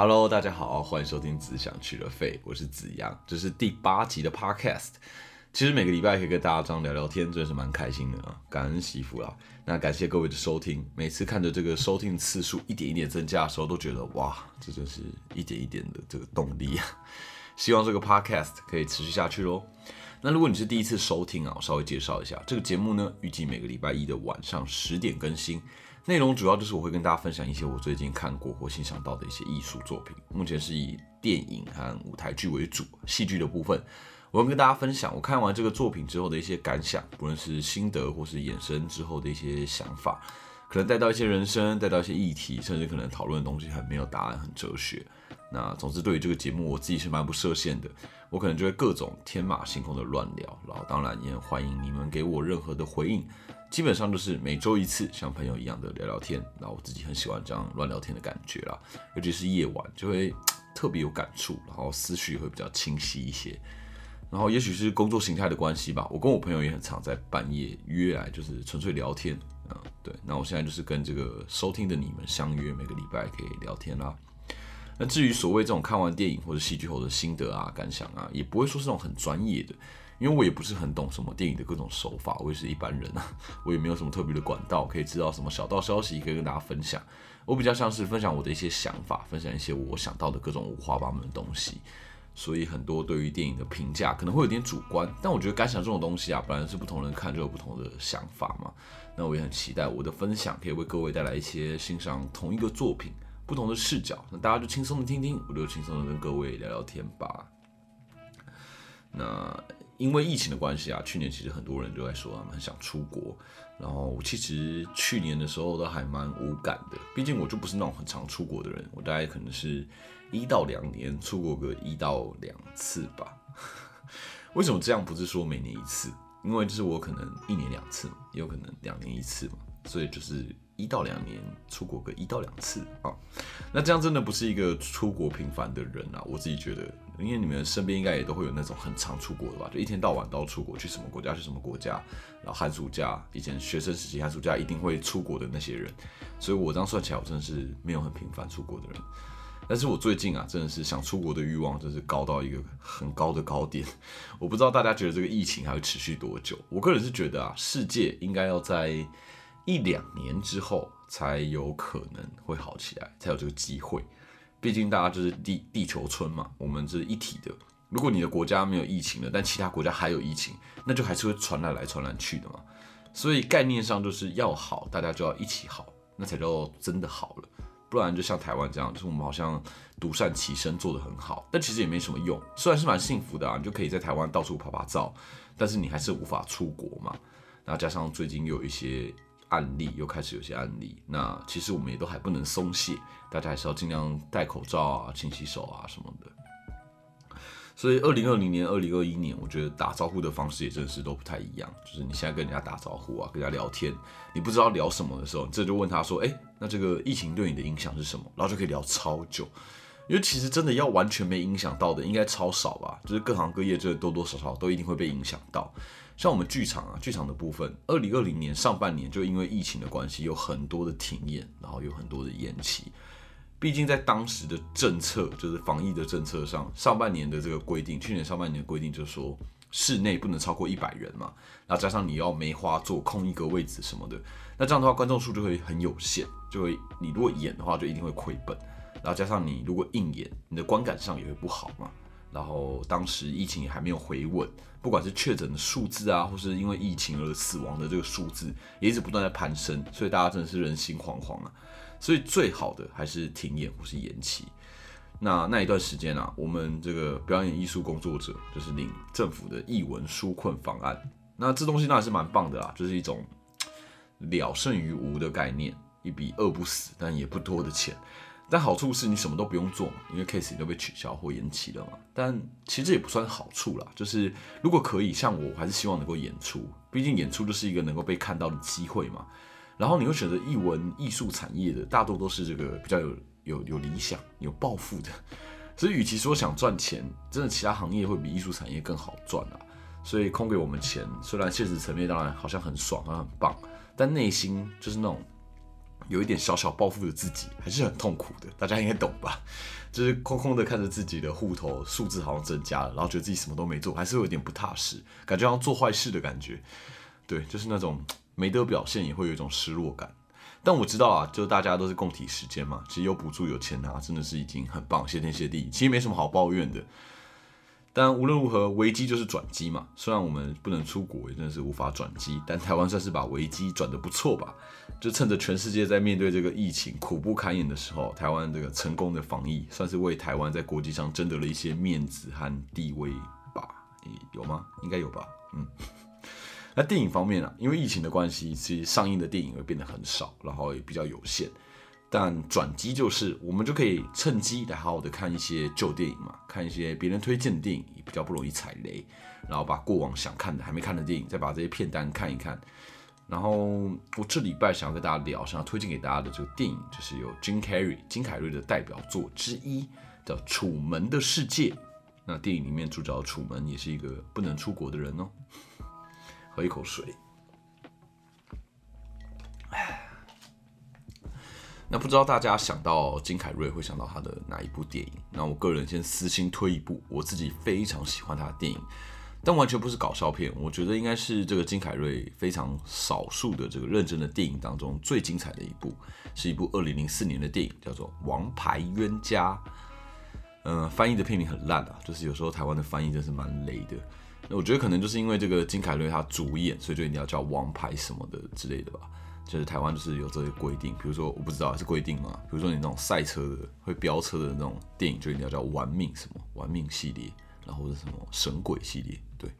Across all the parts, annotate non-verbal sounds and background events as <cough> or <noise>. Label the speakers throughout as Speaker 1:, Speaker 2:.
Speaker 1: Hello，大家好，欢迎收听《只想去了肺》，我是子阳，这是第八集的 Podcast。其实每个礼拜可以跟大家这样聊聊天，真的是蛮开心的啊！感恩媳妇啦，那感谢各位的收听。每次看着这个收听次数一点一点增加的时候，都觉得哇，这真是一点一点的这个动力啊！<laughs> 希望这个 Podcast 可以持续下去喽。那如果你是第一次收听啊，我稍微介绍一下这个节目呢，预计每个礼拜一的晚上十点更新。内容主要就是我会跟大家分享一些我最近看过或欣赏到的一些艺术作品，目前是以电影和舞台剧为主，戏剧的部分我会跟大家分享我看完这个作品之后的一些感想，不论是心得或是衍生之后的一些想法，可能带到一些人生，带到一些议题，甚至可能讨论的东西很没有答案，很哲学。那总之对于这个节目我自己是蛮不设限的，我可能就会各种天马行空的乱聊，然后当然也欢迎你们给我任何的回应。基本上就是每周一次，像朋友一样的聊聊天。那我自己很喜欢这样乱聊天的感觉啦，尤其是夜晚就会特别有感触，然后思绪会比较清晰一些。然后也许是工作形态的关系吧，我跟我朋友也很常在半夜约来，就是纯粹聊天。嗯，对。那我现在就是跟这个收听的你们相约，每个礼拜可以聊天啦。那至于所谓这种看完电影或者戏剧后的心得啊、感想啊，也不会说是那种很专业的。因为我也不是很懂什么电影的各种手法，我也是一般人啊，<laughs> 我也没有什么特别的管道可以知道什么小道消息可以跟大家分享。我比较像是分享我的一些想法，分享一些我想到的各种五花八门的东西。所以很多对于电影的评价可能会有点主观，但我觉得感想这种东西啊，本来是不同人看就有不同的想法嘛。那我也很期待我的分享可以为各位带来一些欣赏同一个作品不同的视角，那大家就轻松的听听，我就轻松的跟各位聊聊天吧。那。因为疫情的关系啊，去年其实很多人都在说他们想出国，然后其实去年的时候都还蛮无感的，毕竟我就不是那种很常出国的人，我大概可能是一到两年出国个一到两次吧。<laughs> 为什么这样？不是说每年一次，因为就是我可能一年两次，也有可能两年一次嘛，所以就是一到两年出国个一到两次啊。那这样真的不是一个出国频繁的人啊，我自己觉得。因为你们身边应该也都会有那种很常出国的吧，就一天到晚都要出国，去什么国家去什么国家，然后寒暑假以前学生时期寒暑假一定会出国的那些人，所以我这样算起来，我真的是没有很频繁出国的人。但是我最近啊，真的是想出国的欲望真是高到一个很高的高点。<laughs> 我不知道大家觉得这个疫情还会持续多久？我个人是觉得啊，世界应该要在一两年之后才有可能会好起来，才有这个机会。毕竟大家就是地地球村嘛，我们是一体的。如果你的国家没有疫情了，但其他国家还有疫情，那就还是会传来来传来去的嘛。所以概念上就是要好，大家就要一起好，那才叫真的好了。不然就像台湾这样，就是我们好像独善其身做得很好，但其实也没什么用。虽然是蛮幸福的啊，你就可以在台湾到处拍拍照，但是你还是无法出国嘛。然后加上最近有一些。案例又开始有些案例，那其实我们也都还不能松懈，大家还是要尽量戴口罩啊、勤洗手啊什么的。所以，二零二零年、二零二一年，我觉得打招呼的方式也真的是都不太一样。就是你现在跟人家打招呼啊，跟人家聊天，你不知道聊什么的时候，你这就问他说：“哎，那这个疫情对你的影响是什么？”然后就可以聊超久。因为其实真的要完全没影响到的，应该超少吧？就是各行各业，这多多少少都一定会被影响到。像我们剧场啊，剧场的部分，二零二零年上半年就因为疫情的关系，有很多的停演，然后有很多的延期。毕竟在当时的政策，就是防疫的政策上，上半年的这个规定，去年上半年的规定就是说，室内不能超过一百人嘛，然后加上你要梅花座空一个位置什么的，那这样的话观众数就会很有限，就会你如果演的话就一定会亏本，然后加上你如果硬演，你的观感上也会不好嘛。然后当时疫情还没有回稳，不管是确诊的数字啊，或是因为疫情而死亡的这个数字，也一直不断在攀升，所以大家真的是人心惶惶啊。所以最好的还是停演或是延期。那那一段时间啊，我们这个表演艺术工作者就是领政府的译文纾困方案。那这东西那还是蛮棒的啦，就是一种了胜于无的概念，一笔饿不死但也不多的钱。但好处是你什么都不用做嘛，因为 case 都被取消或延期了嘛。但其实也不算好处啦，就是如果可以，像我还是希望能够演出，毕竟演出就是一个能够被看到的机会嘛。然后你会选择艺文艺术产业的，大多都是这个比较有有有理想、有抱负的。所以与其说想赚钱，真的其他行业会比艺术产业更好赚啊。所以空给我们钱，虽然现实层面当然好像很爽啊很棒，但内心就是那种。有一点小小抱负的自己，还是很痛苦的。大家应该懂吧？<laughs> 就是空空的看着自己的户头数字好像增加了，然后觉得自己什么都没做，还是有点不踏实，感觉好像做坏事的感觉。对，就是那种没得表现，也会有一种失落感。但我知道啊，就大家都是共体时间嘛，其实有补助有钱拿，真的是已经很棒，谢天谢地，其实没什么好抱怨的。但无论如何，危机就是转机嘛。虽然我们不能出国，也真的是无法转机，但台湾算是把危机转得不错吧。就趁着全世界在面对这个疫情苦不堪言的时候，台湾这个成功的防疫，算是为台湾在国际上争得了一些面子和地位吧？有吗？应该有吧。嗯。那电影方面啊，因为疫情的关系，其实上映的电影会变得很少，然后也比较有限。但转机就是，我们就可以趁机来好好的看一些旧电影嘛，看一些别人推荐的电影，也比较不容易踩雷。然后把过往想看的、还没看的电影，再把这些片单看一看。然后我这礼拜想要跟大家聊，想要推荐给大家的这个电影，就是有金凯瑞、金凯瑞的代表作之一叫《楚门的世界》。那电影里面主角楚门也是一个不能出国的人哦。喝一口水。那不知道大家想到金凯瑞会想到他的哪一部电影？那我个人先私心推一部，我自己非常喜欢他的电影，但完全不是搞笑片。我觉得应该是这个金凯瑞非常少数的这个认真的电影当中最精彩的一部，是一部二零零四年的电影，叫做《王牌冤家》。嗯，翻译的片名很烂啊，就是有时候台湾的翻译真是蛮雷的。那我觉得可能就是因为这个金凯瑞他主演，所以就一定要叫王牌什么的之类的吧。就是台湾就是有这些规定，比如说我不知道是规定吗？比如说你那种赛车的会飙车的那种电影，就一定要叫玩命什么玩命系列，然后是什么神鬼系列，对。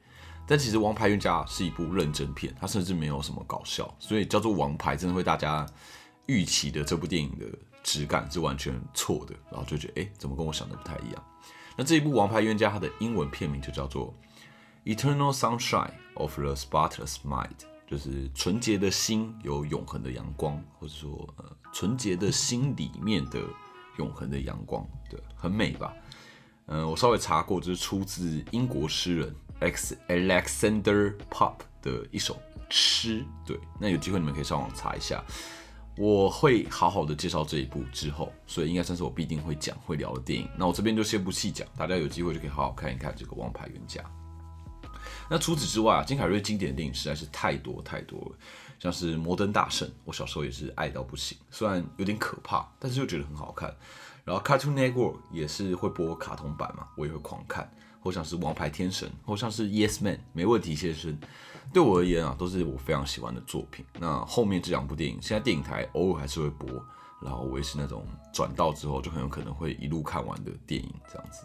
Speaker 1: 但其实《王牌冤家》是一部认真片，它甚至没有什么搞笑，所以叫做王牌真的会大家预期的这部电影的质感是完全错的，然后就觉得哎，怎么跟我想的不太一样？那这一部《王牌冤家》它的英文片名就叫做《Eternal Sunshine of the Spotless Mind》。就是纯洁的心有永恒的阳光，或者说呃纯洁的心里面的永恒的阳光，对，很美吧？嗯，我稍微查过，这是出自英国诗人 X Alexander Pop 的一首诗，对，那有机会你们可以上网查一下。我会好好的介绍这一部之后，所以应该算是我必定会讲会聊的电影。那我这边就先不细讲，大家有机会就可以好好看一看这个《王牌冤家》。那除此之外啊，金凯瑞经典的电影实在是太多太多了，像是《摩登大圣》，我小时候也是爱到不行，虽然有点可怕，但是又觉得很好看。然后 Cartoon Network 也是会播卡通版嘛，我也会狂看。或像是《王牌天神》，或像是 Yes Man，没问题先生，对我而言啊，都是我非常喜欢的作品。那后面这两部电影，现在电影台偶尔还是会播，然后我也是那种转到之后就很有可能会一路看完的电影这样子。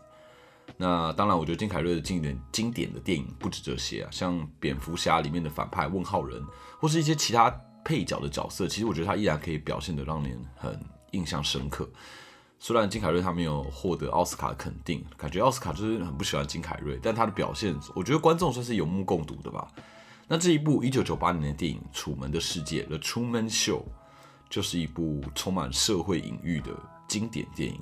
Speaker 1: 那当然，我觉得金凯瑞的经典经典的电影不止这些啊，像蝙蝠侠里面的反派问号人，或是一些其他配角的角色，其实我觉得他依然可以表现得让人很印象深刻。虽然金凯瑞他没有获得奥斯卡的肯定，感觉奥斯卡就是很不喜欢金凯瑞，但他的表现，我觉得观众算是有目共睹的吧。那这一部一九九八年的电影《楚门的世界》The Truman Show，就是一部充满社会隐喻的经典电影。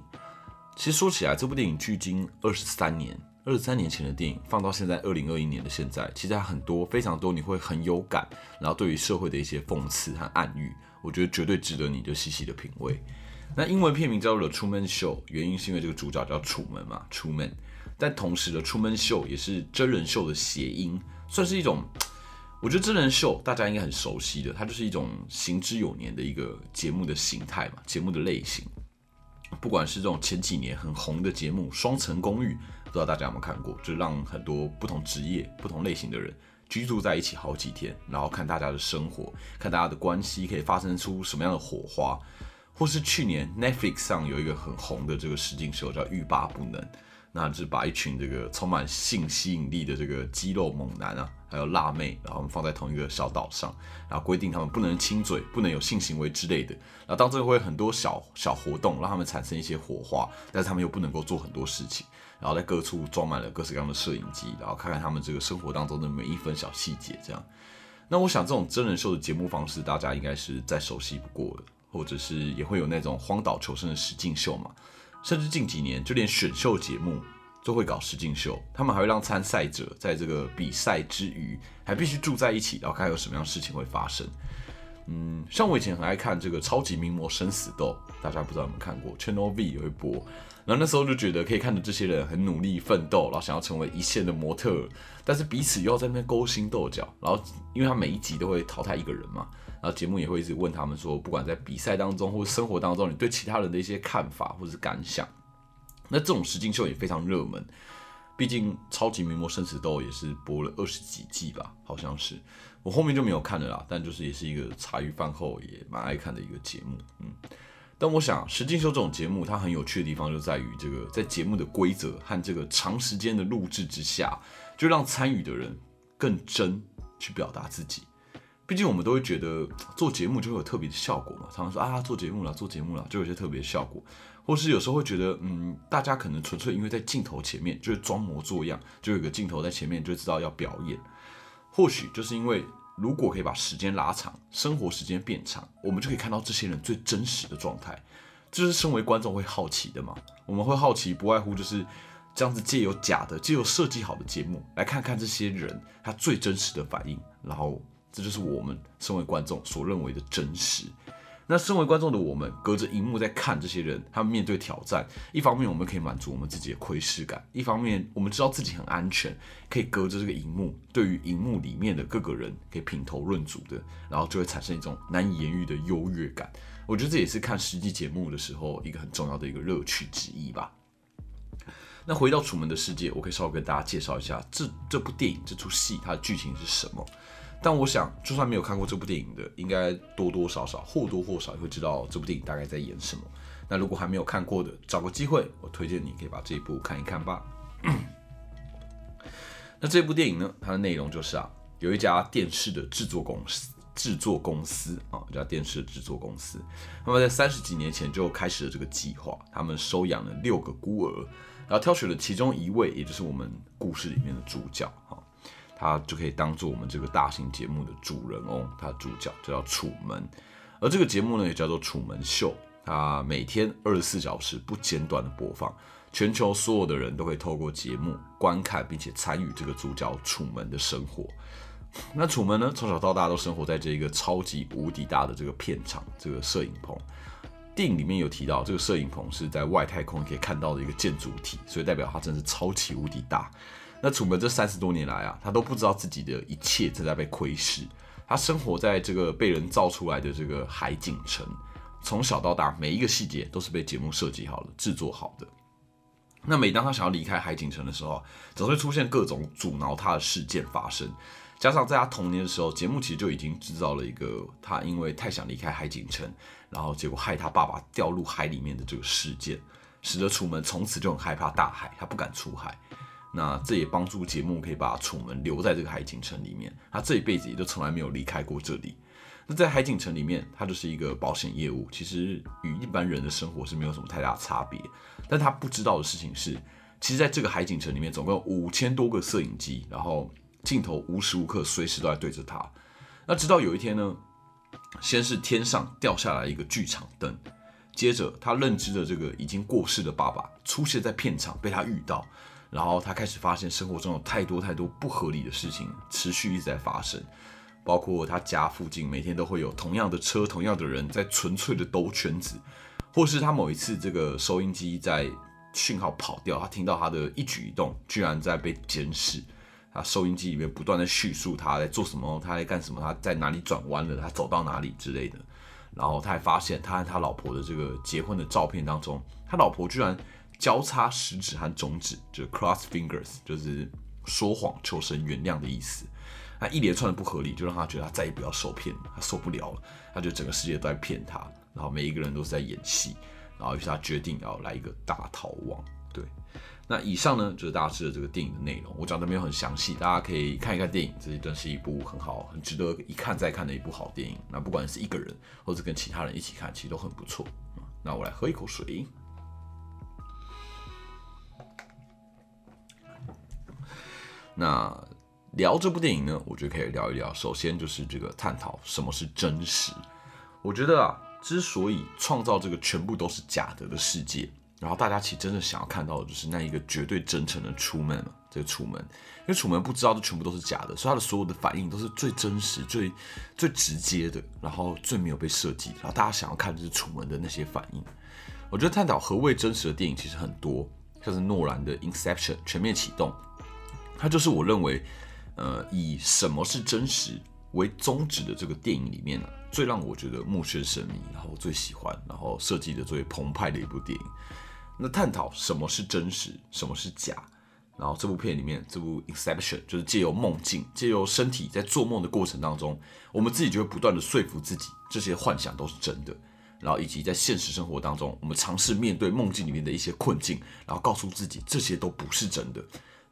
Speaker 1: 其实说起来，这部电影距今二十三年，二十三年前的电影放到现在二零二一年的现在，其实还很多，非常多，你会很有感。然后对于社会的一些讽刺和暗喻，我觉得绝对值得你就细细的品味。那英文片名叫做《Truman Show》，原因是因为这个主角叫楚门嘛，Truman。但同时的《Truman Show》也是真人秀的谐音，算是一种，我觉得真人秀大家应该很熟悉的，它就是一种行之有年的一个节目的形态嘛，节目的类型。不管是这种前几年很红的节目《双层公寓》，不知道大家有没有看过？就让很多不同职业、不同类型的人居住在一起好几天，然后看大家的生活，看大家的关系可以发生出什么样的火花。或是去年 Netflix 上有一个很红的这个实境秀叫《欲罢不能》。那就是把一群这个充满性吸引力的这个肌肉猛男啊，还有辣妹，然后放在同一个小岛上，然后规定他们不能亲嘴，不能有性行为之类的。然后当中会很多小小活动，让他们产生一些火花，但是他们又不能够做很多事情。然后在各处装满了各式各样的摄影机，然后看看他们这个生活当中的每一分小细节。这样，那我想这种真人秀的节目方式，大家应该是再熟悉不过了，或者是也会有那种荒岛求生的实境秀嘛。甚至近几年，就连选秀节目都会搞实境秀，他们还会让参赛者在这个比赛之余，还必须住在一起，然后看有什么样事情会发生。嗯，像我以前很爱看这个《超级名模生死斗》，大家不知道有没有看过？Channel V 也会播，然后那时候就觉得可以看着这些人很努力奋斗，然后想要成为一线的模特，但是彼此又要在那边勾心斗角，然后因为他每一集都会淘汰一个人嘛，然后节目也会一直问他们说，不管在比赛当中或者生活当中，你对其他人的一些看法或者是感想。那这种实境秀也非常热门，毕竟《超级名模生死斗》也是播了二十几季吧，好像是。我后面就没有看了啦，但就是也是一个茶余饭后也蛮爱看的一个节目，嗯。但我想，实境秀这种节目，它很有趣的地方就在于这个在节目的规则和这个长时间的录制之下，就让参与的人更真去表达自己。毕竟我们都会觉得 <tsk> 做节目就会有特别的效果嘛，常常说啊做节目了做节目了就有些特别的效果，或是有时候会觉得嗯大家可能纯粹因为在镜头前面就是装模作样，就有个镜头在前面就知道要表演。或许就是因为，如果可以把时间拉长，生活时间变长，我们就可以看到这些人最真实的状态。这是身为观众会好奇的嘛？我们会好奇，不外乎就是这样子借由假的、借由设计好的节目，来看看这些人他最真实的反应。然后，这就是我们身为观众所认为的真实。那身为观众的我们，隔着荧幕在看这些人，他们面对挑战。一方面，我们可以满足我们自己的窥视感；一方面，我们知道自己很安全，可以隔着这个荧幕，对于荧幕里面的各个人，可以品头论足的，然后就会产生一种难以言喻的优越感。我觉得这也是看实际节目的时候一个很重要的一个乐趣之一吧。那回到《楚门的世界》，我可以稍微跟大家介绍一下这这部电影、这出戏它的剧情是什么。但我想，就算没有看过这部电影的，应该多多少少或多或少也会知道这部电影大概在演什么。那如果还没有看过的，找个机会，我推荐你可以把这一部看一看吧。那这部电影呢，它的内容就是啊，有一家电视的制作公司，制作公司啊，一家电视的制作公司，那么在三十几年前就开始了这个计划，他们收养了六个孤儿，然后挑选了其中一位，也就是我们故事里面的主角啊。他就可以当做我们这个大型节目的主人翁，他的主角就叫楚门，而这个节目呢也叫做楚门秀，它每天二十四小时不间断的播放，全球所有的人都会透过节目观看并且参与这个主角楚门的生活。<laughs> 那楚门呢，从小到大都生活在这个超级无敌大的这个片场，这个摄影棚。电影里面有提到，这个摄影棚是在外太空可以看到的一个建筑体，所以代表它真是超级无敌大。那楚门这三十多年来啊，他都不知道自己的一切正在被窥视。他生活在这个被人造出来的这个海景城，从小到大每一个细节都是被节目设计好了、制作好的。那每当他想要离开海景城的时候，总会出现各种阻挠他的事件发生。加上在他童年的时候，节目其实就已经制造了一个他因为太想离开海景城，然后结果害他爸爸掉入海里面的这个事件，使得楚门从此就很害怕大海，他不敢出海。那这也帮助节目可以把楚门留在这个海景城里面，他这一辈子也就从来没有离开过这里。那在海景城里面，他就是一个保险业务，其实与一般人的生活是没有什么太大差别。但他不知道的事情是，其实在这个海景城里面，总共有五千多个摄影机，然后镜头无时无刻、随时都在对着他。那直到有一天呢，先是天上掉下来一个剧场灯，接着他认知的这个已经过世的爸爸出现在片场，被他遇到。然后他开始发现生活中有太多太多不合理的事情持续一直在发生，包括他家附近每天都会有同样的车、同样的人在纯粹的兜圈子，或是他某一次这个收音机在讯号跑掉，他听到他的一举一动居然在被监视，他收音机里面不断的叙述他在做什么，他在干什么，他在哪里转弯了，他走到哪里之类的。然后他还发现他和他老婆的这个结婚的照片当中，他老婆居然。交叉食指和中指，就是 cross fingers，就是说谎求神原谅的意思。那一连串的不合理，就让他觉得他再也不要受骗，他受不了了。他觉得整个世界都在骗他，然后每一个人都是在演戏，然后于是他决定要来一个大逃亡。对，那以上呢就是大家知道这个电影的内容。我讲的没有很详细，大家可以看一看电影，这一段是一部很好、很值得一看再看的一部好电影。那不管是一个人或者跟其他人一起看，其实都很不错。那我来喝一口水。那聊这部电影呢，我觉得可以聊一聊。首先就是这个探讨什么是真实。我觉得啊，之所以创造这个全部都是假的的世界，然后大家其实真的想要看到的就是那一个绝对真诚的楚门嘛，这个楚门，因为楚门不知道这全部都是假的，所以他的所有的反应都是最真实、最最直接的，然后最没有被设计。然后大家想要看的是楚门的那些反应。我觉得探讨何谓真实的电影其实很多，像是诺兰的《Inception》全面启动，它就是我认为，呃，以什么是真实为宗旨的这个电影里面呢，最让我觉得目眩神迷，然后最喜欢，然后设计的最澎湃的一部电影。那探讨什么是真实，什么是假，然后这部片里面，这部 Inception 就是借由梦境，借由身体在做梦的过程当中，我们自己就会不断的说服自己，这些幻想都是真的，然后以及在现实生活当中，我们尝试面对梦境里面的一些困境，然后告诉自己这些都不是真的，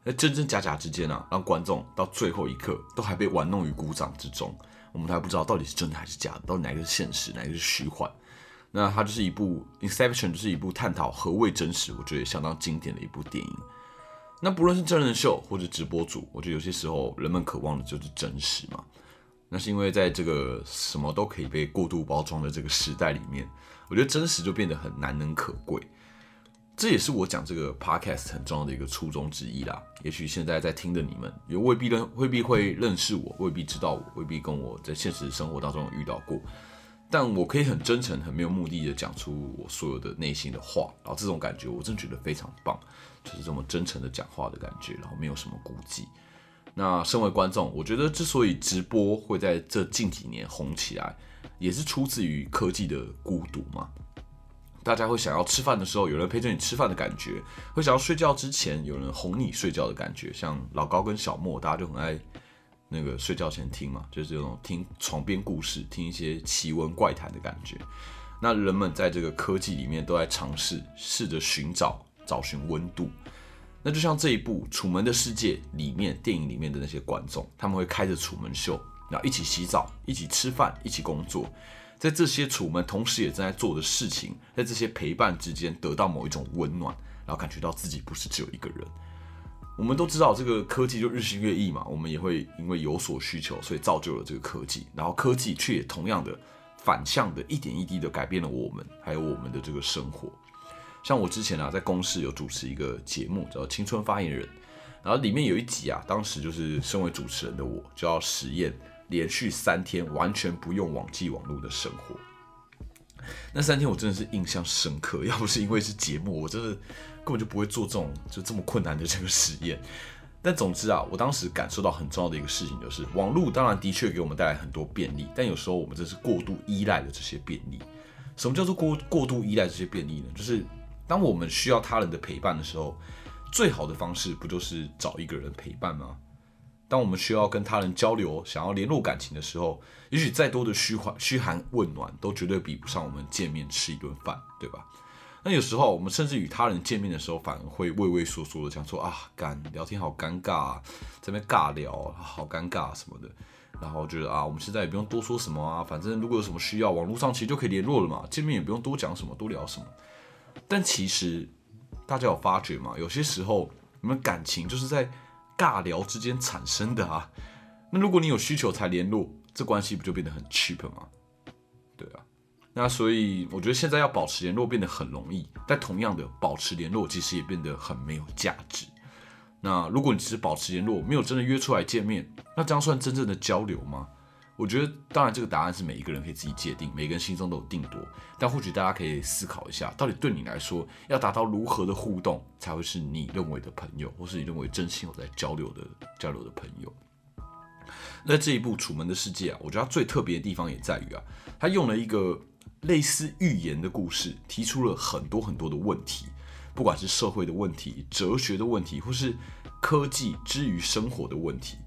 Speaker 1: 在真真假假之间啊，让观众到最后一刻都还被玩弄于股掌之中，我们都还不知道到底是真的还是假的，到底哪个是现实，哪个是虚幻。那它就是一部《Inception》，就是一部探讨何谓真实，我觉得也相当经典的一部电影。那不论是真人秀或者直播主，我觉得有些时候人们渴望的就是真实嘛。那是因为在这个什么都可以被过度包装的这个时代里面，我觉得真实就变得很难能可贵。这也是我讲这个 Podcast 很重要的一个初衷之一啦。也许现在在听的你们，也未必认，未必会认识我，未必知道我，未必跟我在现实生活当中遇到过。但我可以很真诚、很没有目的的讲出我所有的内心的话，然后这种感觉我真觉得非常棒，就是这么真诚的讲话的感觉，然后没有什么顾忌。那身为观众，我觉得之所以直播会在这近几年红起来，也是出自于科技的孤独嘛。大家会想要吃饭的时候有人陪着你吃饭的感觉，会想要睡觉之前有人哄你睡觉的感觉，像老高跟小莫，大家就很爱。那个睡觉前听嘛，就是这种听床边故事，听一些奇闻怪谈的感觉。那人们在这个科技里面都在尝试，试着寻找、找寻温度。那就像这一部《楚门的世界》里面电影里面的那些观众，他们会开着楚门秀，然后一起洗澡、一起吃饭、一起工作，在这些楚门同时也正在做的事情，在这些陪伴之间得到某一种温暖，然后感觉到自己不是只有一个人。我们都知道这个科技就日新月异嘛，我们也会因为有所需求，所以造就了这个科技。然后科技却也同样的反向的一点一滴的改变了我们，还有我们的这个生活。像我之前啊，在公司有主持一个节目叫《青春发言人》，然后里面有一集啊，当时就是身为主持人的我，就要实验连续三天完全不用网际网络的生活。那三天我真的是印象深刻，<laughs> 要不是因为是节目，我真的。根本就不会做这种就这么困难的这个实验，但总之啊，我当时感受到很重要的一个事情就是，网络当然的确给我们带来很多便利，但有时候我们真是过度依赖了这些便利。什么叫做过过度依赖这些便利呢？就是当我们需要他人的陪伴的时候，最好的方式不就是找一个人陪伴吗？当我们需要跟他人交流、想要联络感情的时候，也许再多的嘘寒嘘寒问暖，都绝对比不上我们见面吃一顿饭，对吧？那有时候我们甚至与他人见面的时候，反而会畏畏缩缩的，想说啊，干聊天好尴尬，啊，这边尬聊好尴尬什么的，然后觉得啊，我们现在也不用多说什么啊，反正如果有什么需要，网络上其实就可以联络了嘛，见面也不用多讲什么，多聊什么。但其实大家有发觉吗？有些时候你们感情就是在尬聊之间产生的啊。那如果你有需求才联络，这关系不就变得很 cheap 吗？对啊。那所以我觉得现在要保持联络变得很容易，但同样的保持联络其实也变得很没有价值。那如果你只是保持联络，没有真的约出来见面，那这样算真正的交流吗？我觉得当然这个答案是每一个人可以自己界定，每个人心中都有定夺。但或许大家可以思考一下，到底对你来说要达到如何的互动才会是你认为的朋友，或是你认为真心有在交流的交流的朋友？那这一部《楚门的世界》啊，我觉得它最特别的地方也在于啊，它用了一个。类似寓言的故事，提出了很多很多的问题，不管是社会的问题、哲学的问题，或是科技之于生活的问题。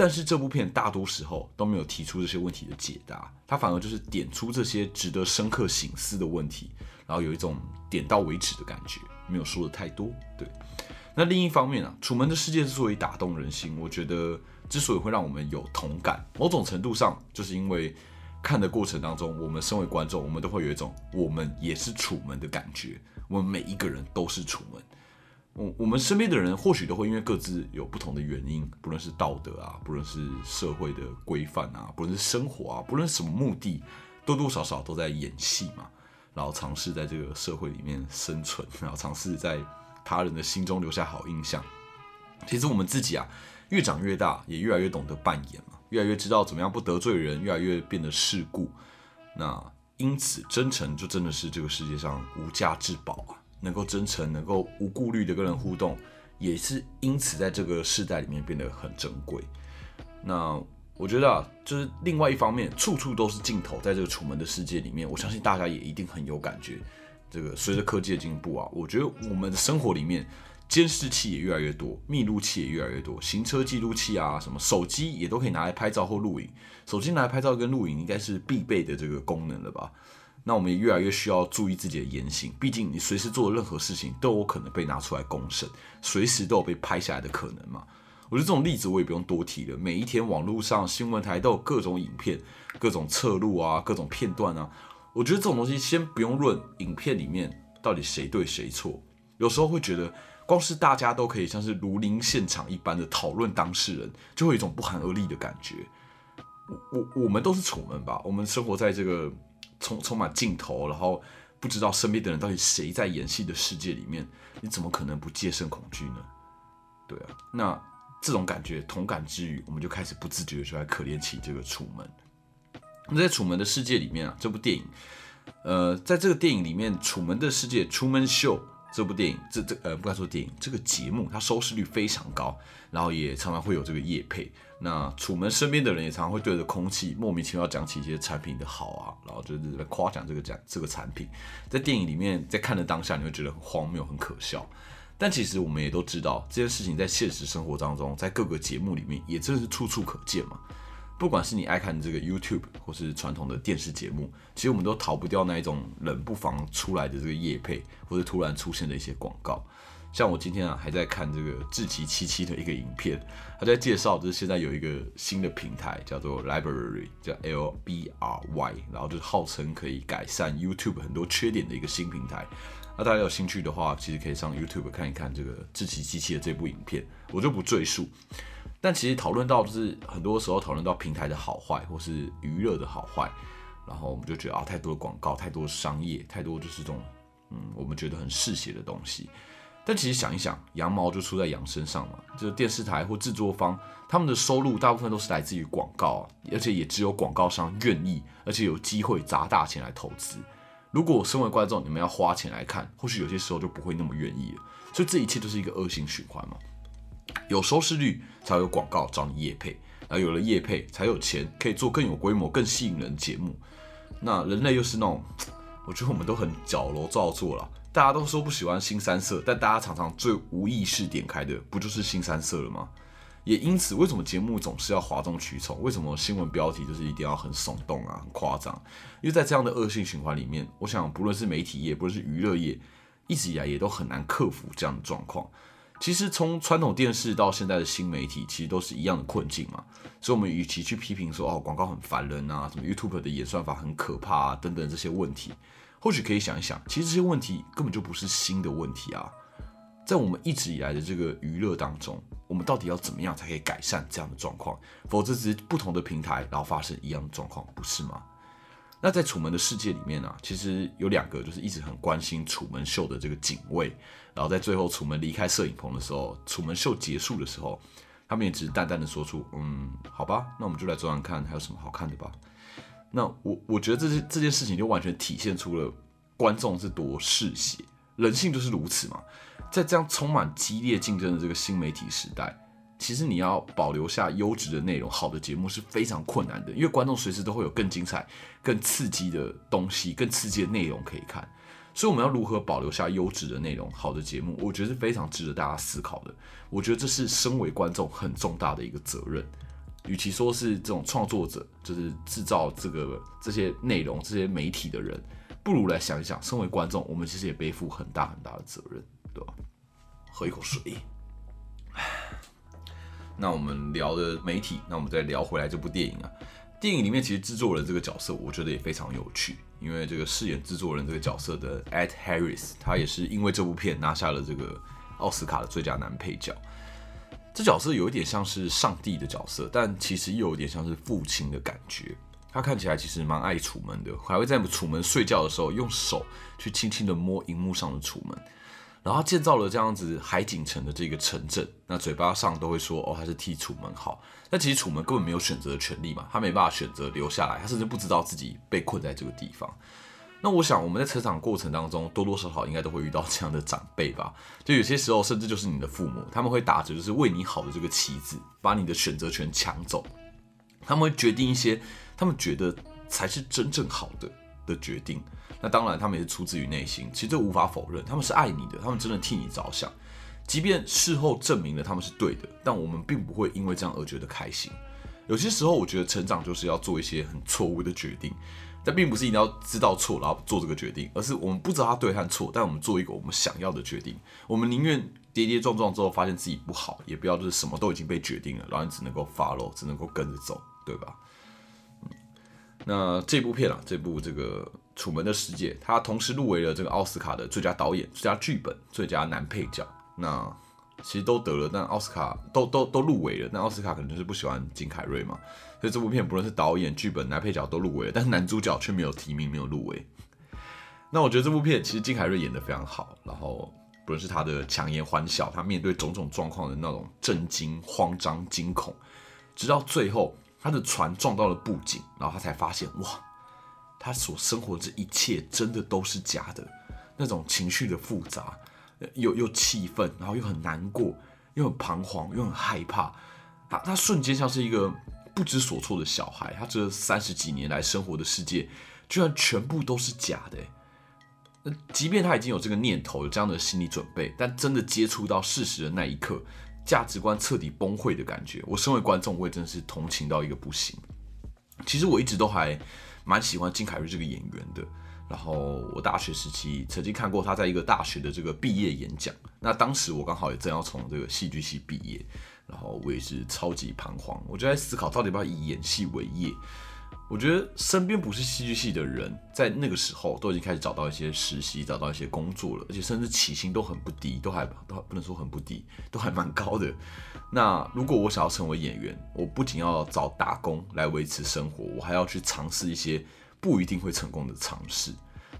Speaker 1: 但是这部片大多时候都没有提出这些问题的解答，它反而就是点出这些值得深刻醒思的问题，然后有一种点到为止的感觉，没有说的太多。对，那另一方面啊，《楚门的世界》之所以打动人心，我觉得之所以会让我们有同感，某种程度上就是因为。看的过程当中，我们身为观众，我们都会有一种我们也是楚门的感觉。我们每一个人都是楚门。我我们身边的人或许都会因为各自有不同的原因，不论是道德啊，不论是社会的规范啊，不论是生活啊，不论什么目的，多多少少都在演戏嘛。然后尝试在这个社会里面生存，然后尝试在他人的心中留下好印象。其实我们自己啊，越长越大，也越来越懂得扮演嘛，越来越知道怎么样不得罪人，越来越变得世故。那因此，真诚就真的是这个世界上无价之宝啊！能够真诚，能够无顾虑的跟人互动，也是因此在这个世代里面变得很珍贵。那我觉得啊，就是另外一方面，处处都是镜头，在这个楚门的世界里面，我相信大家也一定很有感觉。这个随着科技的进步啊，我觉得我们的生活里面。监视器也越来越多，密录器也越来越多，行车记录器啊，什么手机也都可以拿来拍照或录影。手机拿来拍照跟录影应该是必备的这个功能了吧？那我们也越来越需要注意自己的言行，毕竟你随时做的任何事情都有可能被拿出来公审，随时都有被拍下来的可能嘛。我觉得这种例子我也不用多提了，每一天网络上新闻台都有各种影片、各种侧录啊、各种片段啊。我觉得这种东西先不用论影片里面到底谁对谁错，有时候会觉得。光是大家都可以像是如临现场一般的讨论当事人，就会有一种不寒而栗的感觉。我我我们都是楚门吧？我们生活在这个充充满镜头，然后不知道身边的人到底谁在演戏的世界里面，你怎么可能不戒慎恐惧呢？对啊，那这种感觉同感之余，我们就开始不自觉的就在可怜起这个楚门。那在楚门的世界里面啊，这部电影，呃，在这个电影里面，楚门的世界，楚门秀。这部电影，这这呃，不该说电影，这个节目它收视率非常高，然后也常常会有这个夜配。那楚门身边的人也常常会对着空气莫名其妙讲起一些产品的好啊，然后就是来夸奖这个讲这个产品。在电影里面，在看的当下，你会觉得很荒谬、很可笑。但其实我们也都知道，这件事情在现实生活当中，在各个节目里面也真的是处处可见嘛。不管是你爱看这个 YouTube 或是传统的电视节目，其实我们都逃不掉那一种冷不防出来的这个夜配，或者突然出现的一些广告。像我今天啊，还在看这个志奇七七的一个影片，他在介绍就是现在有一个新的平台叫做 Library，叫 L B R Y，然后就是号称可以改善 YouTube 很多缺点的一个新平台。那大家有兴趣的话，其实可以上 YouTube 看一看这个志奇七七的这部影片，我就不赘述。但其实讨论到就是很多时候讨论到平台的好坏，或是娱乐的好坏，然后我们就觉得啊，太多广告，太多商业，太多就是这种嗯，我们觉得很嗜血的东西。但其实想一想，羊毛就出在羊身上嘛，就是电视台或制作方，他们的收入大部分都是来自于广告，而且也只有广告商愿意，而且有机会砸大钱来投资。如果身为观众，你们要花钱来看，或许有些时候就不会那么愿意了。所以这一切都是一个恶性循环嘛。有收视率才有广告找你夜配，然后有了夜配才有钱可以做更有规模、更吸引人的节目。那人类又是那种，<tsk> 我觉得我们都很矫揉造作了。大家都说不喜欢新三色，但大家常常最无意识点开的不就是新三色了吗？也因此，为什么节目总是要哗众取宠？为什么新闻标题就是一定要很耸动啊、很夸张？因为在这样的恶性循环里面，我想不论是媒体业，不论是娱乐业，一直以来也都很难克服这样的状况。其实从传统电视到现在的新媒体，其实都是一样的困境嘛。所以，我们与其去批评说哦广告很烦人啊，什么 YouTube 的演算法很可怕啊等等这些问题，或许可以想一想，其实这些问题根本就不是新的问题啊。在我们一直以来的这个娱乐当中，我们到底要怎么样才可以改善这样的状况？否则只是不同的平台，然后发生一样的状况，不是吗？那在楚门的世界里面呢，其实有两个就是一直很关心楚门秀的这个警卫。然后在最后，楚门离开摄影棚的时候，楚门秀结束的时候，他们也只是淡淡的说出：“嗯，好吧，那我们就来转转看还有什么好看的吧。”那我我觉得这件这件事情就完全体现出了观众是多嗜血，人性就是如此嘛。在这样充满激烈竞争的这个新媒体时代，其实你要保留下优质的内容、好的节目是非常困难的，因为观众随时都会有更精彩、更刺激的东西、更刺激的内容可以看。所以我们要如何保留下优质的内容、好的节目？我觉得是非常值得大家思考的。我觉得这是身为观众很重大的一个责任。与其说是这种创作者，就是制造这个这些内容、这些媒体的人，不如来想一想，身为观众，我们其实也背负很大很大的责任，对吧？喝一口水。那我们聊的媒体，那我们再聊回来这部电影啊。电影里面其实制作人这个角色，我觉得也非常有趣。因为这个饰演制作人这个角色的 Ed Harris，他也是因为这部片拿下了这个奥斯卡的最佳男配角。这角色有一点像是上帝的角色，但其实又有点像是父亲的感觉。他看起来其实蛮爱楚门的，还会在楚门睡觉的时候用手去轻轻的摸荧幕上的楚门。然后他建造了这样子海景城的这个城镇，那嘴巴上都会说哦，他是替楚门好。但其实楚门根本没有选择的权利嘛，他没办法选择留下来，他甚至不知道自己被困在这个地方。那我想我们在成长过程当中，多多少少应该都会遇到这样的长辈吧？就有些时候，甚至就是你的父母，他们会打着就是为你好的这个旗子，把你的选择权抢走。他们会决定一些他们觉得才是真正好的的决定。那当然，他们也是出自于内心，其实这无法否认，他们是爱你的，他们真的替你着想。即便事后证明了他们是对的，但我们并不会因为这样而觉得开心。有些时候，我觉得成长就是要做一些很错误的决定，但并不是一定要知道错然后做这个决定，而是我们不知道它对和错，但我们做一个我们想要的决定。我们宁愿跌跌撞撞之后发现自己不好，也不要就是什么都已经被决定了，然后你只能够 follow，只能够跟着走，对吧？嗯，那这部片啊，这部这个《楚门的世界》，它同时入围了这个奥斯卡的最佳导演、最佳剧本、最佳男配角。那其实都得了，但奥斯卡都都都入围了。但奥斯卡可能就是不喜欢金凯瑞嘛，所以这部片不论是导演、剧本、男配角都入围了，但是男主角却没有提名，没有入围。那我觉得这部片其实金凯瑞演的非常好，然后不论是他的强颜欢笑，他面对种种状况的那种震惊、慌张、惊恐，直到最后他的船撞到了布景，然后他才发现哇，他所生活的这一切真的都是假的，那种情绪的复杂。又又气愤，然后又很难过，又很彷徨，又很害怕。他他瞬间像是一个不知所措的小孩。他这三十几年来生活的世界，居然全部都是假的。那即便他已经有这个念头，有这样的心理准备，但真的接触到事实的那一刻，价值观彻底崩溃的感觉，我身为观众，我也真的是同情到一个不行。其实我一直都还蛮喜欢金凯瑞这个演员的。然后我大学时期曾经看过他在一个大学的这个毕业演讲，那当时我刚好也正要从这个戏剧系毕业，然后我也是超级彷徨，我就在思考到底要不要以演戏为业。我觉得身边不是戏剧系的人，在那个时候都已经开始找到一些实习，找到一些工作了，而且甚至起薪都很不低，都还都不能说很不低，都还蛮高的。那如果我想要成为演员，我不仅要找打工来维持生活，我还要去尝试一些。不一定会成功的尝试，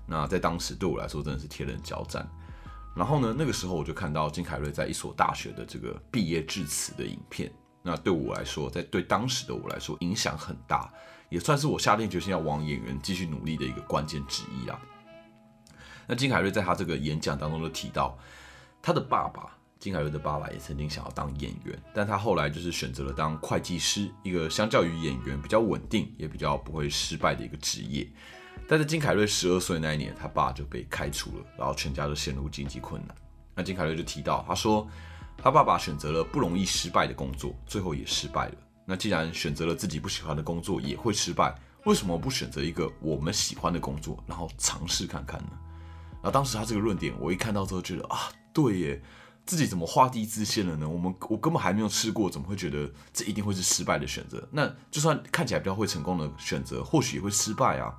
Speaker 1: 那在当时对我来说真的是天人交战。然后呢，那个时候我就看到金凯瑞在一所大学的这个毕业致辞的影片，那对我来说，在对当时的我来说影响很大，也算是我下定决心要往演员继续努力的一个关键之一啊。那金凯瑞在他这个演讲当中就提到，他的爸爸。金凯瑞的爸爸也曾经想要当演员，但他后来就是选择了当会计师，一个相较于演员比较稳定，也比较不会失败的一个职业。但是金凯瑞十二岁那一年，他爸就被开除了，然后全家都陷入经济困难。那金凯瑞就提到，他说他爸爸选择了不容易失败的工作，最后也失败了。那既然选择了自己不喜欢的工作也会失败，为什么不选择一个我们喜欢的工作，然后尝试看看呢？然后当时他这个论点，我一看到之后觉得啊，对耶。自己怎么画地自限了呢？我们我根本还没有吃过，怎么会觉得这一定会是失败的选择？那就算看起来比较会成功的选择，或许也会失败啊。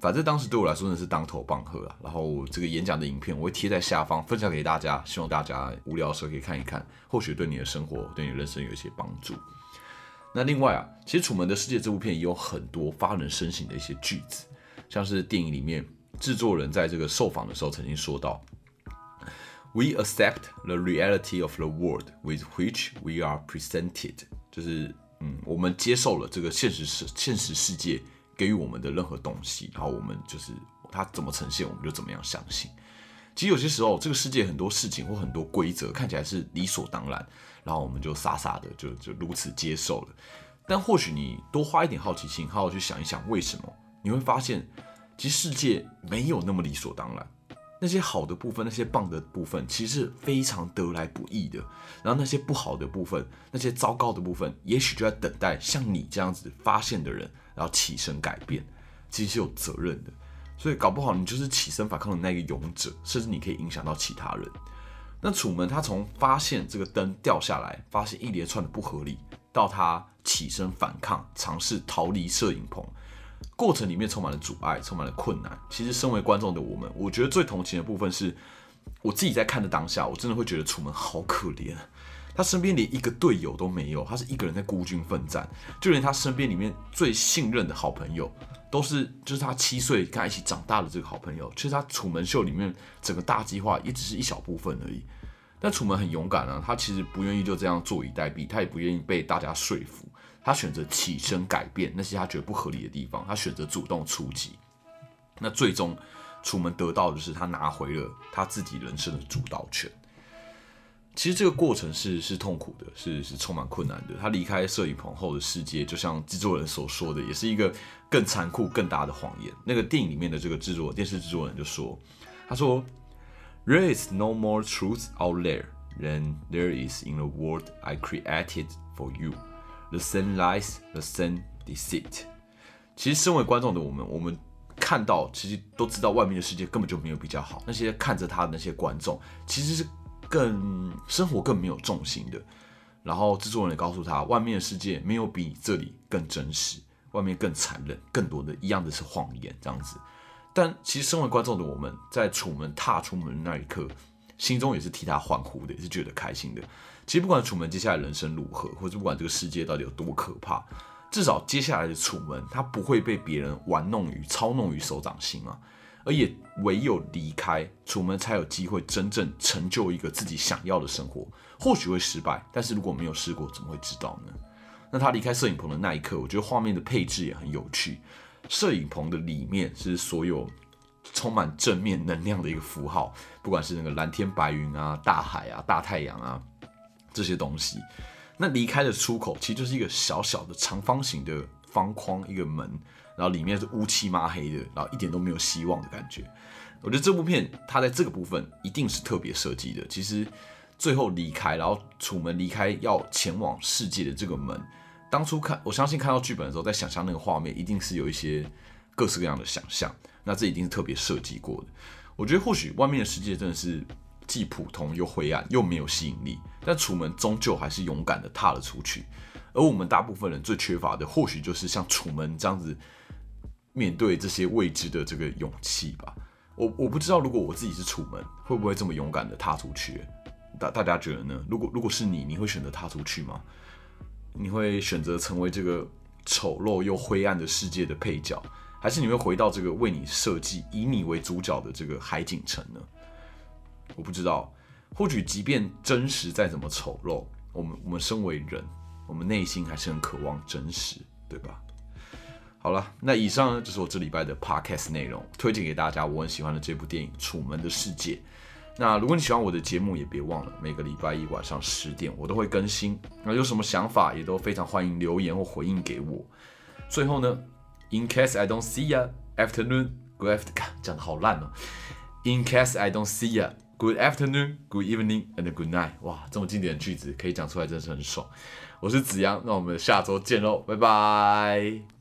Speaker 1: 反正当时对我来说真的是当头棒喝啊。然后这个演讲的影片我会贴在下方分享给大家，希望大家无聊的时候可以看一看，或许对你的生活、对你人生有一些帮助。那另外啊，其实《楚门的世界》这部片也有很多发人深省的一些句子，像是电影里面制作人在这个受访的时候曾经说到。We accept the reality of the world with which we are presented，就是嗯，我们接受了这个现实世现实世界给予我们的任何东西，然后我们就是它怎么呈现，我们就怎么样相信。其实有些时候，这个世界很多事情或很多规则看起来是理所当然，然后我们就傻傻的就就如此接受了。但或许你多花一点好奇心，好好去想一想为什么，你会发现，其实世界没有那么理所当然。那些好的部分，那些棒的部分，其实是非常得来不易的。然后那些不好的部分，那些糟糕的部分，也许就在等待像你这样子发现的人，然后起身改变。其实是有责任的，所以搞不好你就是起身反抗的那个勇者，甚至你可以影响到其他人。那楚门他从发现这个灯掉下来，发现一连串的不合理，到他起身反抗，尝试逃离摄影棚。过程里面充满了阻碍，充满了困难。其实，身为观众的我们，我觉得最同情的部分是，我自己在看的当下，我真的会觉得楚门好可怜。他身边连一个队友都没有，他是一个人在孤军奋战，就连他身边里面最信任的好朋友，都是就是他七岁跟他一起长大的这个好朋友，其实他楚门秀里面整个大计划也只是一小部分而已。但楚门很勇敢啊，他其实不愿意就这样坐以待毙，他也不愿意被大家说服，他选择起身改变那些他觉得不合理的地方，他选择主动出击。那最终，楚门得到的是他拿回了他自己人生的主导权。其实这个过程是是痛苦的，是是充满困难的。他离开摄影棚后的世界，就像制作人所说的，也是一个更残酷、更大的谎言。那个电影里面的这个制作电视制作人就说：“他说。” There is no more truth out there than there is in the world I created for you. The sun lies, the sun deceit. 其实，身为观众的我们，我们看到，其实都知道外面的世界根本就没有比较好。那些看着他的那些观众，其实是更生活更没有重心的。然后制作人也告诉他，外面的世界没有比这里更真实，外面更残忍，更多的一样的是谎言，这样子。但其实，身为观众的我们，在楚门踏出门那一刻，心中也是替他欢呼的，也是觉得开心的。其实，不管楚门接下来人生如何，或者不管这个世界到底有多可怕，至少接下来的楚门，他不会被别人玩弄于、操弄于手掌心啊。而也唯有离开楚门，才有机会真正成就一个自己想要的生活。或许会失败，但是如果没有试过，怎么会知道呢？那他离开摄影棚的那一刻，我觉得画面的配置也很有趣。摄影棚的里面是所有充满正面能量的一个符号，不管是那个蓝天白云啊、大海啊、大太阳啊这些东西。那离开的出口其实就是一个小小的长方形的方框，一个门，然后里面是乌漆抹黑的，然后一点都没有希望的感觉。我觉得这部片它在这个部分一定是特别设计的。其实最后离开，然后楚门离开要前往世界的这个门。当初看，我相信看到剧本的时候，在想象那个画面，一定是有一些各式各样的想象。那这一定是特别设计过的。我觉得或许外面的世界真的是既普通又灰暗又没有吸引力，但楚门终究还是勇敢的踏了出去。而我们大部分人最缺乏的，或许就是像楚门这样子面对这些未知的这个勇气吧。我我不知道，如果我自己是楚门，会不会这么勇敢的踏出去？大大家觉得呢？如果如果是你，你会选择踏出去吗？你会选择成为这个丑陋又灰暗的世界的配角，还是你会回到这个为你设计、以你为主角的这个海景城呢？我不知道。或许即便真实再怎么丑陋，我们我们身为人，我们内心还是很渴望真实，对吧？好了，那以上呢就是我这礼拜的 podcast 内容，推荐给大家我很喜欢的这部电影《楚门的世界》。那如果你喜欢我的节目，也别忘了每个礼拜一晚上十点我都会更新。那有什么想法，也都非常欢迎留言或回应给我。最后呢，In case I don't see ya, afternoon, good afternoon，讲的好烂哦。In case I don't see ya, good afternoon, good evening and good night。哇，这么经典的句子可以讲出来，真是很爽。我是子阳，那我们下周见喽，拜拜。